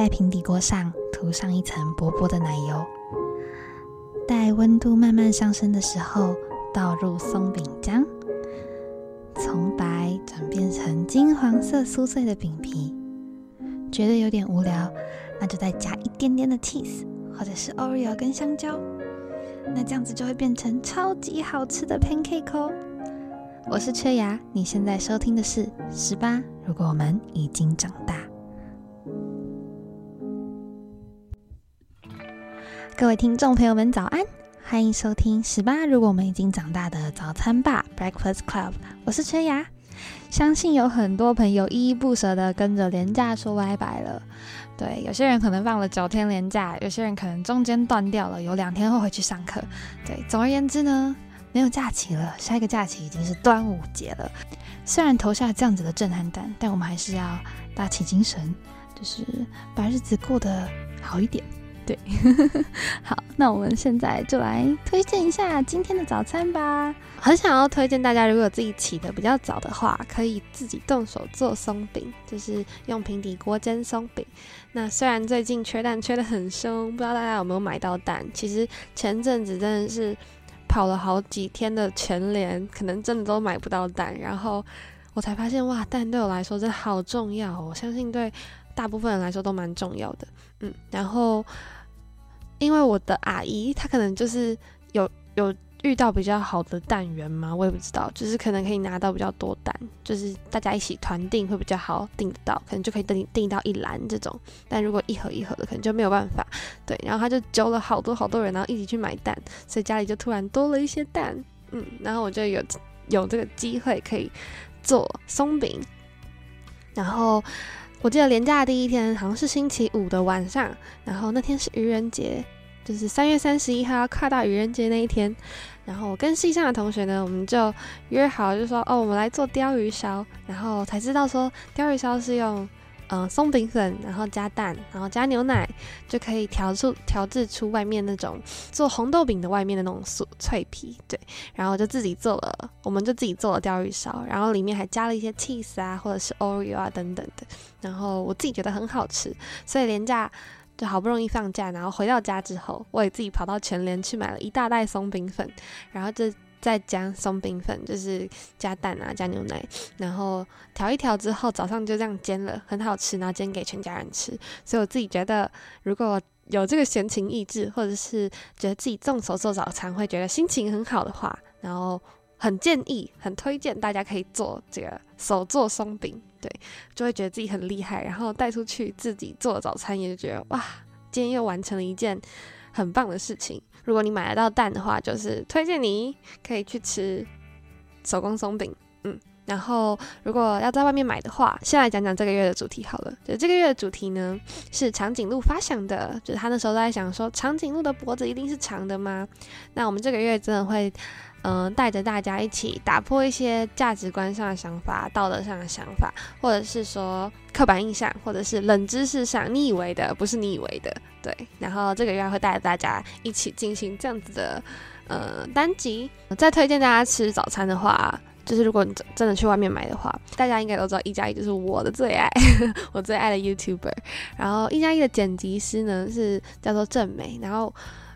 在平底锅上涂上一层薄薄的奶油，待温度慢慢上升的时候，倒入松饼浆，从白转变成金黄色酥脆的饼皮。觉得有点无聊，那就再加一点点的 cheese，或者是 Oreo 跟香蕉，那这样子就会变成超级好吃的 pancake 哦。我是缺牙，你现在收听的是十八。如果我们已经长大，各位听众朋友们早安，欢迎收听十八。如果我们已经长大的早餐吧 Breakfast Club，我是缺牙。相信有很多朋友依依不舍的跟着廉价说拜拜了。对，有些人可能放了九天廉价，有些人可能中间断掉了，有两天后回去上课。对，总而言之呢，没有假期了，下一个假期已经是端午节了。虽然投下这样子的震撼弹，但我们还是要打起精神，就是把日子过得好一点。对，好，那我们现在就来推荐一下今天的早餐吧。很想要推荐大家，如果自己起的比较早的话，可以自己动手做松饼，就是用平底锅煎松饼。那虽然最近缺蛋缺的很凶，不知道大家有没有买到蛋？其实前阵子真的是跑了好几天的全联，可能真的都买不到蛋。然后我才发现，哇，蛋对我来说真的好重要。我相信对大部分人来说都蛮重要的。嗯，然后。因为我的阿姨，她可能就是有有遇到比较好的蛋源嘛，我也不知道，就是可能可以拿到比较多蛋，就是大家一起团订会比较好订得到，可能就可以订订到一篮这种。但如果一盒一盒的，可能就没有办法。对，然后他就揪了好多好多人，然后一起去买蛋，所以家里就突然多了一些蛋。嗯，然后我就有有这个机会可以做松饼，然后。我记得连假第一天好像是星期五的晚上，然后那天是愚人节，就是三月三十一号要跨到愚人节那一天，然后我跟系上的同学呢，我们就约好，就说哦，我们来做鲷鱼烧，然后才知道说鲷鱼烧是用。嗯，松饼粉，然后加蛋，然后加牛奶，就可以调出调制出外面那种做红豆饼的外面的那种酥脆皮。对，然后就自己做了，我们就自己做了鲷鱼烧，然后里面还加了一些 cheese 啊，或者是 Oreo 啊等等的。然后我自己觉得很好吃，所以廉价就好不容易放假，然后回到家之后，我也自己跑到全联去买了一大袋松饼粉，然后就。再加松饼粉，就是加蛋啊，加牛奶，然后调一调之后，早上就这样煎了，很好吃，然后煎给全家人吃。所以我自己觉得，如果有这个闲情逸致，或者是觉得自己动手做早餐会觉得心情很好的话，然后很建议、很推荐大家可以做这个手做松饼，对，就会觉得自己很厉害，然后带出去自己做早餐，也就觉得哇，今天又完成了一件很棒的事情。如果你买得到蛋的话，就是推荐你可以去吃手工松饼，嗯。然后如果要在外面买的话，先来讲讲这个月的主题好了。就这个月的主题呢，是长颈鹿发想的。就是他那时候在想说，长颈鹿的脖子一定是长的吗？那我们这个月真的会。嗯，带着大家一起打破一些价值观上的想法、道德上的想法，或者是说刻板印象，或者是冷知识上你以为的不是你以为的，对。然后这个月会带着大家一起进行这样子的呃单集。再推荐大家吃早餐的话，就是如果你真的去外面买的话，大家应该都知道一加一就是我的最爱，我最爱的 YouTuber。然后一加一的剪辑师呢是叫做郑美，然后。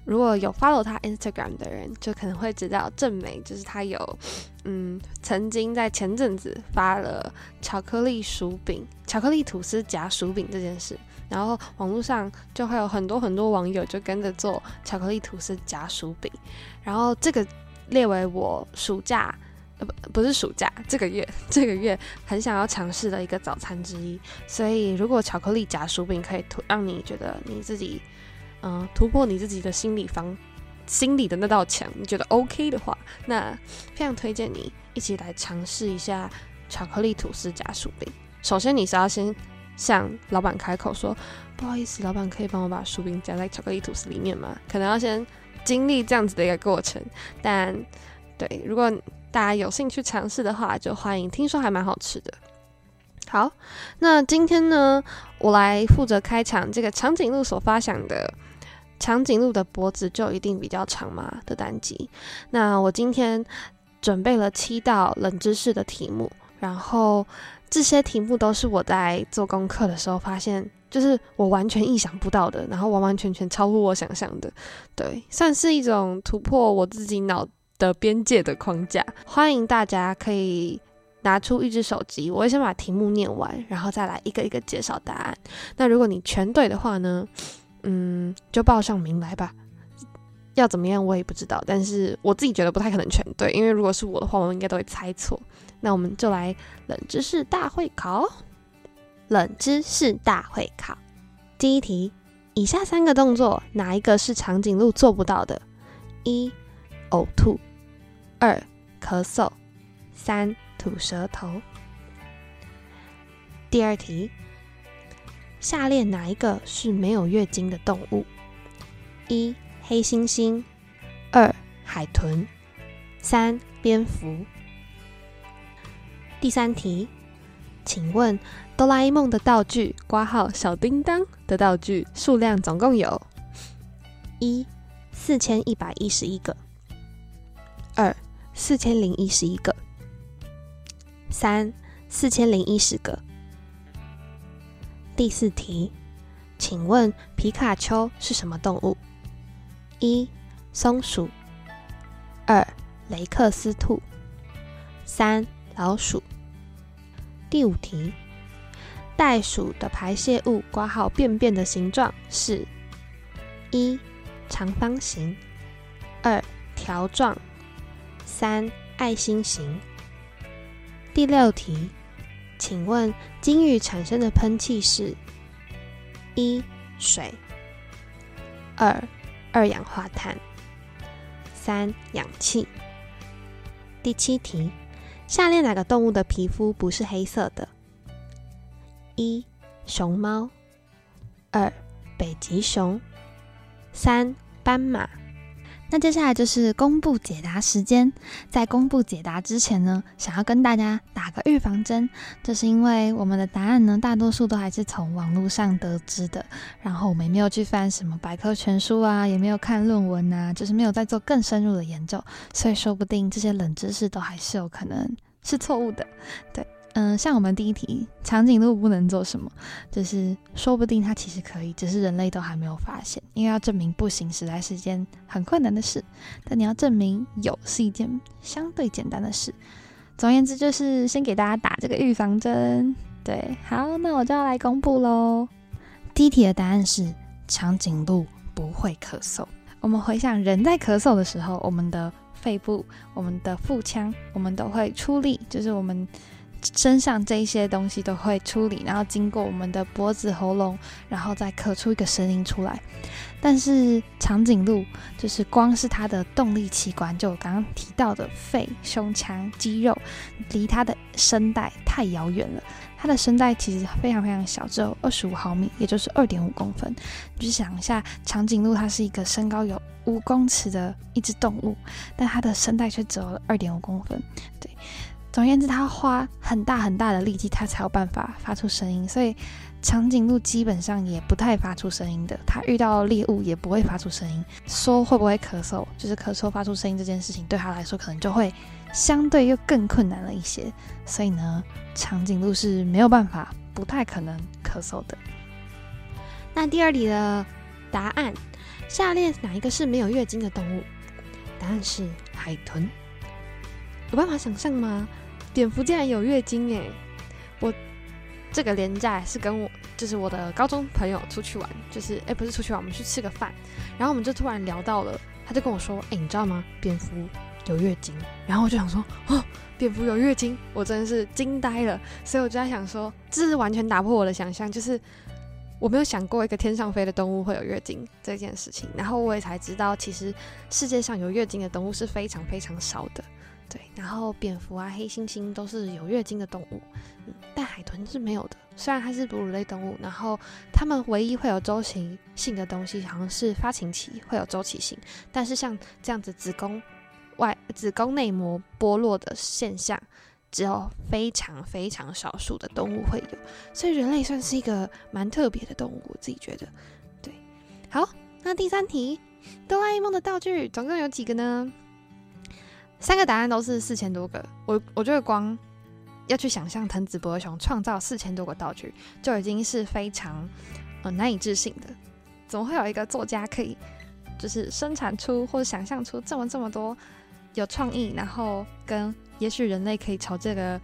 如果有 follow 他 Instagram 的人，就可能会知道正美就是他有，嗯，曾经在前阵子发了巧克力薯饼、巧克力吐司夹薯饼这件事，然后网络上就会有很多很多网友就跟着做巧克力吐司夹薯饼，然后这个列为我暑假呃不不是暑假这个月这个月很想要尝试的一个早餐之一，所以如果巧克力夹薯饼可以突让你觉得你自己。嗯，突破你自己的心理防心理的那道墙，你觉得 OK 的话，那非常推荐你一起来尝试一下巧克力吐司夹薯饼。首先，你是要先向老板开口说，不好意思，老板可以帮我把薯饼夹在巧克力吐司里面吗？可能要先经历这样子的一个过程。但对，如果大家有兴趣尝试的话，就欢迎。听说还蛮好吃的。好，那今天呢，我来负责开场这个长颈鹿所发想的。长颈鹿的脖子就一定比较长吗？的单集。那我今天准备了七道冷知识的题目，然后这些题目都是我在做功课的时候发现，就是我完全意想不到的，然后完完全全超乎我想象的，对，算是一种突破我自己脑的边界的框架。欢迎大家可以拿出一只手机，我会先把题目念完，然后再来一个一个介绍答案。那如果你全对的话呢，嗯，就报上名来吧。要怎么样我也不知道，但是我自己觉得不太可能全对，因为如果是我的话，我应该都会猜错。那我们就来冷知识大会考。冷知识大会考，第一题：以下三个动作哪一个是长颈鹿做不到的？一、呕吐；二、咳嗽；三、吐舌头。第二题：下列哪一个是没有月经的动物？一、黑猩猩；二、海豚；三、蝙蝠。第三题。请问哆啦 A 梦的道具挂号小叮当的道具数量总共有：一四千一百一十一个，二四千零一十一个，三四千零一十个。第四题，请问皮卡丘是什么动物？一松鼠，二雷克斯兔，三老鼠。第五题，袋鼠的排泄物挂号便便的形状是：一长方形，二条状，三爱心型。第六题，请问鲸鱼产生的喷气是：一水，二二氧化碳，三氧气。第七题。下列哪个动物的皮肤不是黑色的？一、熊猫；二、北极熊；三、斑马。那接下来就是公布解答时间。在公布解答之前呢，想要跟大家打个预防针，这是因为我们的答案呢，大多数都还是从网络上得知的，然后我们也没有去翻什么百科全书啊，也没有看论文啊，就是没有在做更深入的研究，所以说不定这些冷知识都还是有可能是错误的，对。嗯，像我们第一题，长颈鹿不能做什么，就是说不定它其实可以，只是人类都还没有发现。因为要证明不行，实在是一件很困难的事。但你要证明有，是一件相对简单的事。总而言之，就是先给大家打这个预防针。对，好，那我就要来公布喽。第一题的答案是长颈鹿不会咳嗽。我们回想人在咳嗽的时候，我们的肺部、我们的腹腔，我们都会出力，就是我们。身上这一些东西都会处理，然后经过我们的脖子、喉咙，然后再咳出一个声音出来。但是长颈鹿就是光是它的动力器官，就我刚刚提到的肺、胸腔、肌肉，离它的声带太遥远了。它的声带其实非常非常小，只有二十五毫米，也就是二点五公分。就想一下，长颈鹿它是一个身高有五公尺的一只动物，但它的声带却只有二点五公分。对。总而言之，它花很大很大的力气，它才有办法发出声音。所以，长颈鹿基本上也不太发出声音的。它遇到猎物也不会发出声音。说会不会咳嗽，就是咳嗽发出声音这件事情，对它来说可能就会相对又更困难了一些。所以呢，长颈鹿是没有办法，不太可能咳嗽的。那第二题的答案，下列哪一个是没有月经的动物？答案是海豚。有办法想象吗？蝙蝠竟然有月经哎！我这个连假是跟我就是我的高中朋友出去玩，就是哎不是出去玩，我们去吃个饭，然后我们就突然聊到了，他就跟我说，哎你知道吗？蝙蝠有月经，然后我就想说，哦，蝙蝠有月经，我真的是惊呆了，所以我就在想说，这是完全打破我的想象，就是我没有想过一个天上飞的动物会有月经这件事情，然后我也才知道，其实世界上有月经的动物是非常非常少的。对，然后蝙蝠啊、黑猩猩都是有月经的动物，嗯，但海豚是没有的。虽然它是哺乳类动物，然后它们唯一会有周期性的东西，好像是发情期会有周期性，但是像这样子子宫外、子宫内膜剥落的现象，只有非常非常少数的动物会有。所以人类算是一个蛮特别的动物，我自己觉得。对，好，那第三题，哆啦 A 梦的道具总共有几个呢？三个答案都是四千多个，我我觉得光要去想象藤子不二雄创造四千多个道具，就已经是非常呃难以置信的。怎么会有一个作家可以就是生产出或者想象出这么这么多有创意，然后跟也许人类可以朝这个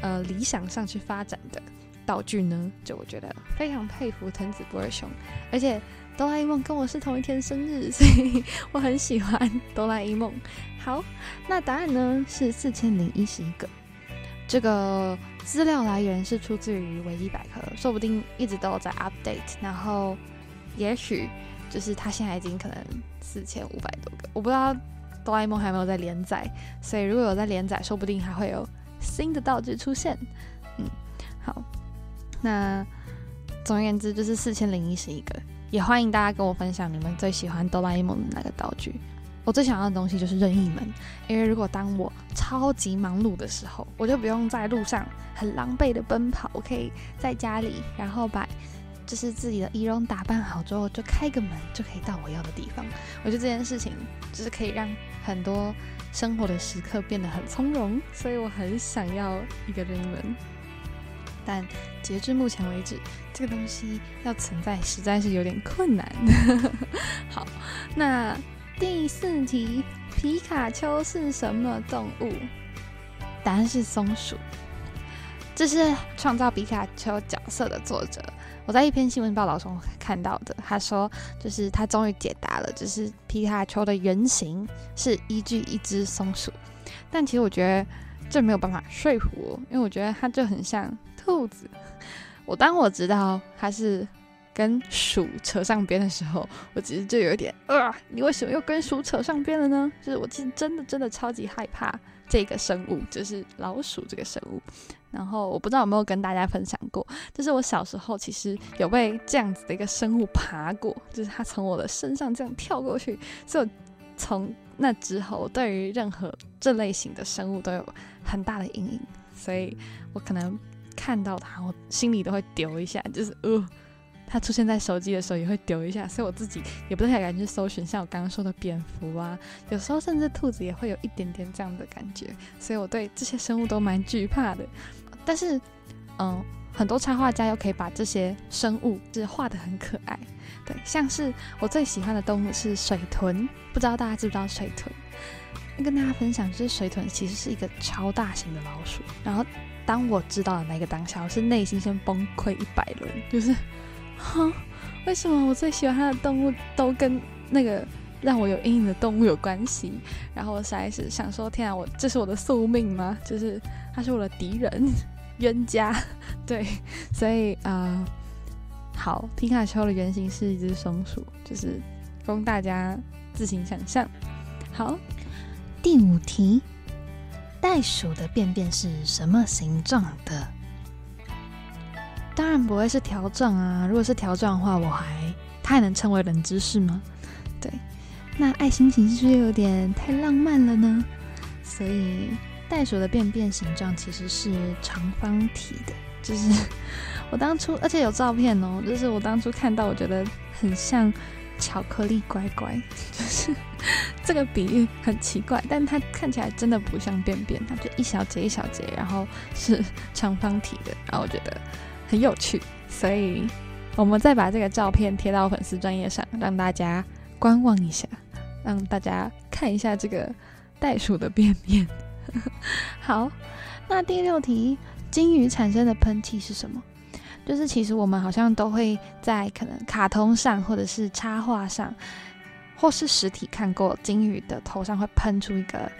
呃理想上去发展的道具呢？就我觉得非常佩服藤子不二雄，而且哆啦 A 梦跟我是同一天生日，所以我很喜欢哆啦 A 梦。好，那答案呢是四千零一十一个。这个资料来源是出自于维基百科，说不定一直都有在 update，然后也许就是它现在已经可能四千五百多个，我不知道哆啦 A 梦还有没有在连载，所以如果有在连载，说不定还会有新的道具出现。嗯，好，那总而言之就是四千零一十一个，也欢迎大家跟我分享你们最喜欢哆啦 A 梦的那个道具。我最想要的东西就是任意门，因为如果当我超级忙碌的时候，我就不用在路上很狼狈的奔跑，我可以在家里，然后把就是自己的仪容打扮好之后，就开个门就可以到我要的地方。我觉得这件事情就是可以让很多生活的时刻变得很从容，所以我很想要一个任意门。但截至目前为止，这个东西要存在实在是有点困难。好，那。第四题，皮卡丘是什么动物？答案是松鼠。这是创造皮卡丘角色的作者，我在一篇新闻报道中看到的。他说，就是他终于解答了，就是皮卡丘的原型是依据一只松鼠。但其实我觉得这没有办法说服我，因为我觉得它就很像兔子。我当我知道它是。跟鼠扯上边的时候，我其实就有点啊，你为什么又跟鼠扯上边了呢？就是我其实真的真的超级害怕这个生物，就是老鼠这个生物。然后我不知道有没有跟大家分享过，就是我小时候其实有被这样子的一个生物爬过，就是它从我的身上这样跳过去，所以从那之后，对于任何这类型的生物都有很大的阴影。所以我可能看到它，我心里都会丢一下，就是呃。它出现在手机的时候也会丢一下，所以我自己也不太敢去搜寻，像我刚刚说的蝙蝠啊，有时候甚至兔子也会有一点点这样的感觉，所以我对这些生物都蛮惧怕的。但是，嗯，很多插画家又可以把这些生物就是画的很可爱，对，像是我最喜欢的动物是水豚，不知道大家知不知道水豚？跟大家分享，就是水豚其实是一个超大型的老鼠。然后当我知道的那个当下，我是内心先崩溃一百轮，就是。哈，为什么我最喜欢它的动物都跟那个让我有阴影的动物有关系？然后我实在是想说，天啊，我这是我的宿命吗？就是它是我的敌人、冤家，对，所以啊，好，皮卡丘的原型是一只松鼠，就是供大家自行想象。好，第五题，袋鼠的便便是什么形状的？当然不会是条状啊！如果是条状的话，我还它还能称为冷知识吗？对，那爱心形是不是有点太浪漫了呢？所以袋鼠的便便形状其实是长方体的，就是我当初而且有照片哦，就是我当初看到，我觉得很像巧克力乖乖，就是这个比喻很奇怪，但它看起来真的不像便便，它就一小节一小节，然后是长方体的，然后我觉得。很有趣，所以我们再把这个照片贴到粉丝专业上，让大家观望一下，让大家看一下这个袋鼠的便便。好，那第六题，金鱼产生的喷气是什么？就是其实我们好像都会在可能卡通上，或者是插画上，或是实体看过金鱼的头上会喷出一个。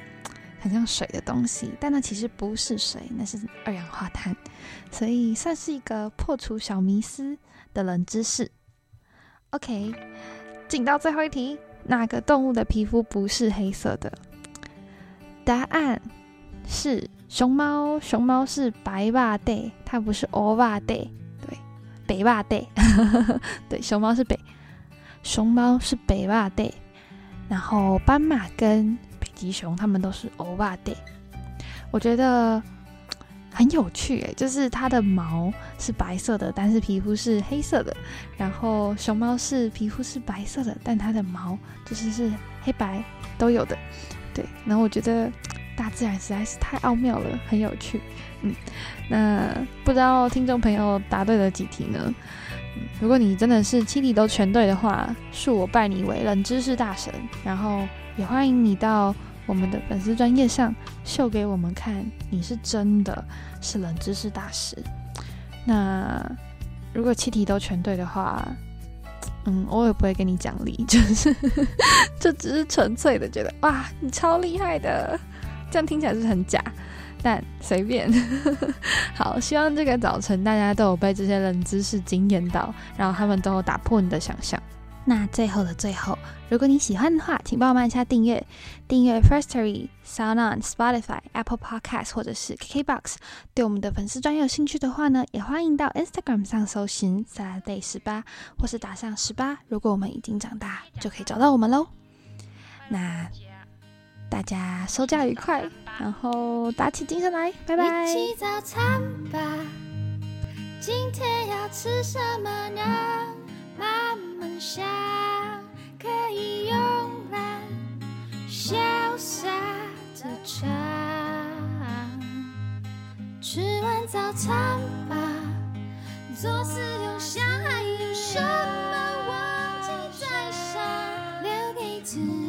很像水的东西，但那其实不是水，那是二氧化碳，所以算是一个破除小迷思的冷知识。OK，进到最后一题，哪个动物的皮肤不是黑色的？答案是熊猫，熊猫是白袜带，它不是欧袜带，对，北袜带，对，熊猫是北，熊猫是北袜带，然后斑马跟。北极熊，它们都是欧巴的，我觉得很有趣诶，就是它的毛是白色的，但是皮肤是黑色的。然后熊猫是皮肤是白色的，但它的毛就是是黑白都有的。对，然后我觉得大自然实在是太奥妙了，很有趣。嗯，那不知道听众朋友答对了几题呢？如果你真的是七题都全对的话，恕我拜你为冷知识大神。然后也欢迎你到我们的粉丝专业上秀给我们看，你是真的是冷知识大师。那如果七题都全对的话，嗯，我也不会给你奖励，就是 就只是纯粹的觉得哇，你超厉害的，这样听起来是很假。但随便，好，希望这个早晨大家都有被这些冷知识惊艳到，然后他们都有打破你的想象。那最后的最后，如果你喜欢的话，请帮我们按下订阅，订阅 Firstory、Sound On、Spotify、Apple Podcast 或者是 KKBox。对我们的粉丝专有兴趣的话呢，也欢迎到 Instagram 上搜寻 Saturday 十八，或是打上十八。如果我们已经长大，就可以找到我们喽。那。大家收假愉快，然后打起精神来，拜拜。一起早餐吧，今天要吃什么呢？慢慢想，可以慵懒潇洒的唱。吃完早餐吧，做事右想还有什么忘记在想，留给自己。